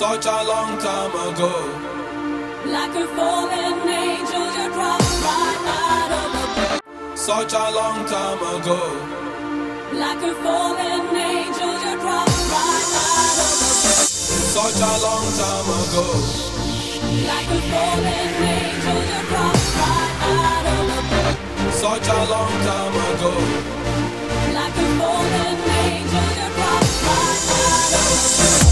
such a long time ago. Like a fallen angel, you dropped right out of the bed. Such a long time ago. Like a fallen angel, you dropped right out of the bed. Such a long time ago. Like a fallen angel, you dropped right out of the bed. Such a long time ago. Like a fallen angel, you dropped right out of the bed.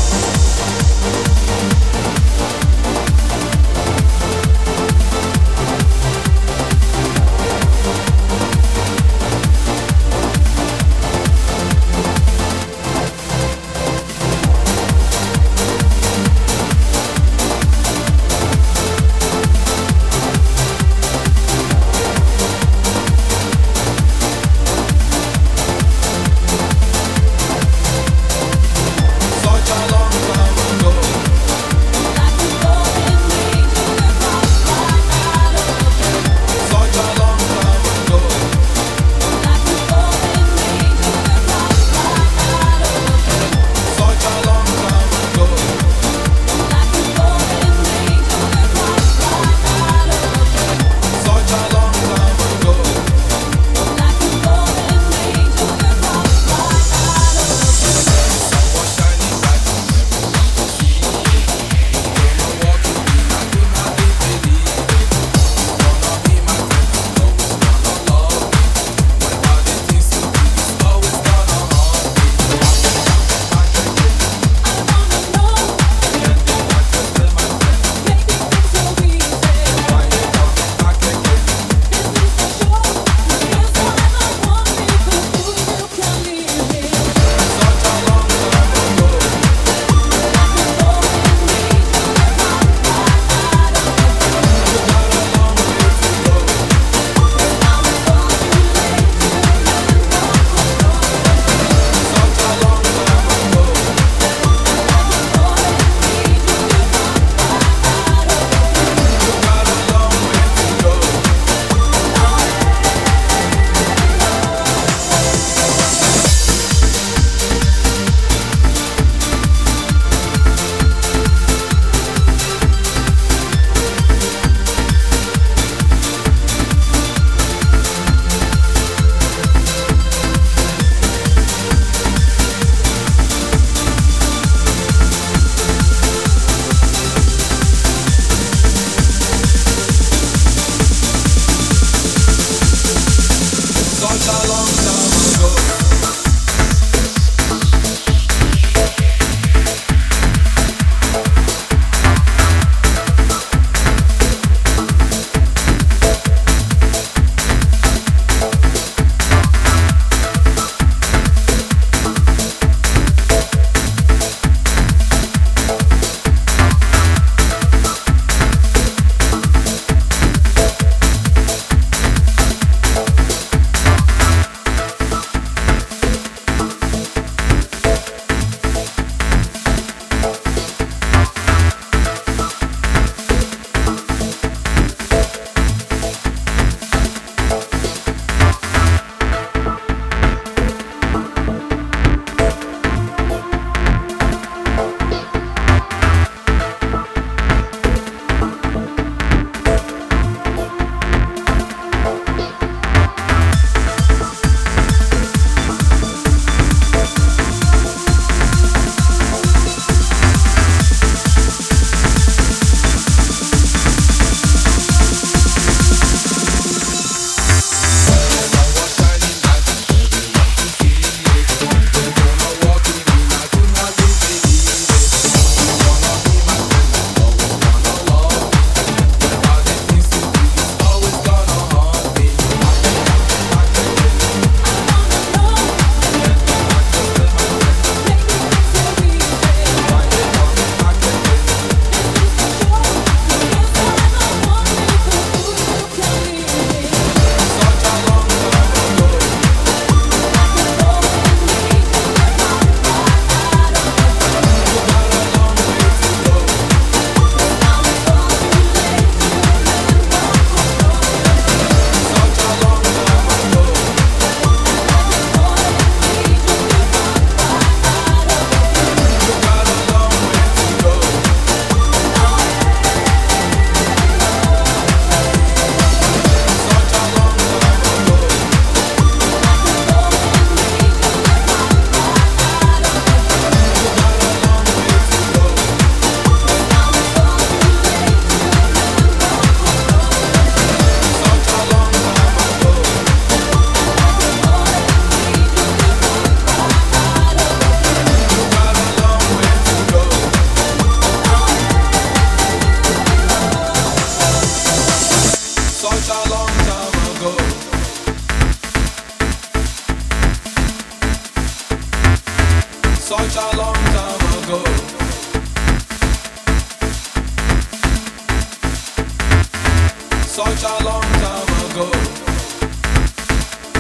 such a long time ago.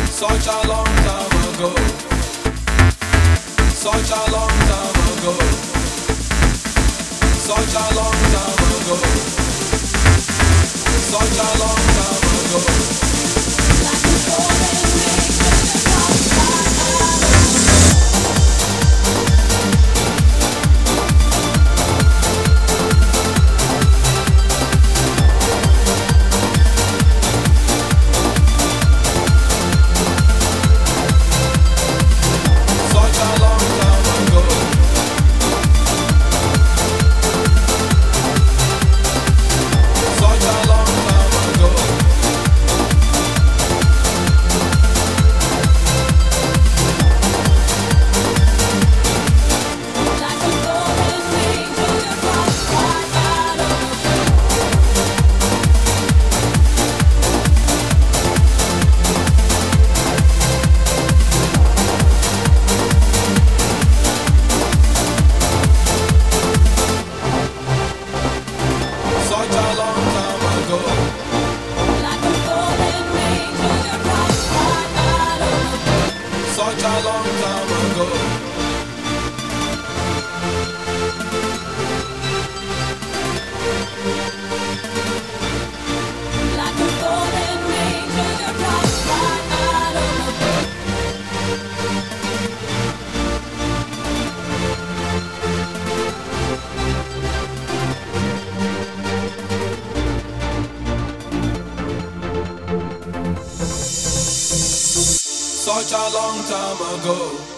Such a long time ago. Such a long time ago. Such a long time ago time ago. Such a long time ago.